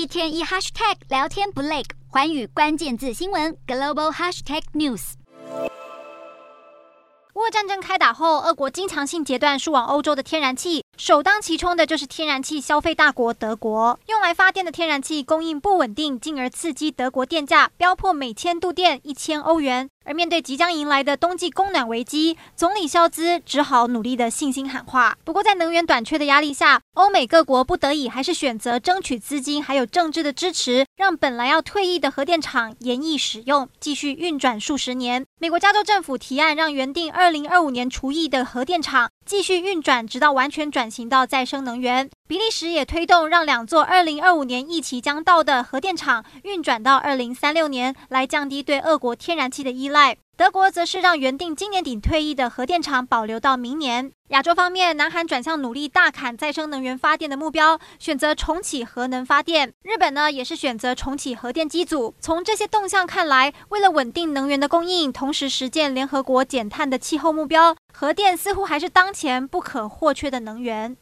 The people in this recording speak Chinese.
一天一 hashtag 聊天不累，寰宇关键字新闻 global hashtag news。俄乌战争开打后，俄国经常性截断输往欧洲的天然气，首当其冲的就是天然气消费大国德国。用来发电的天然气供应不稳定，进而刺激德国电价飙破每千度电一千欧元。而面对即将迎来的冬季供暖危机，总理肖兹只好努力的信心喊话。不过，在能源短缺的压力下，欧美各国不得已还是选择争取资金还有政治的支持，让本来要退役的核电厂延役使用，继续运转数十年。美国加州政府提案，让原定二零二五年除役的核电厂继续运转，直到完全转型到再生能源。比利时也推动，让两座二零二五年一期将到的核电厂运转到二零三六年，来降低对俄国天然气的依赖德国则是让原定今年底退役的核电厂保留到明年。亚洲方面，南韩转向努力大砍再生能源发电的目标，选择重启核能发电。日本呢，也是选择重启核电机组。从这些动向看来，为了稳定能源的供应，同时实践联合国减碳的气候目标，核电似乎还是当前不可或缺的能源。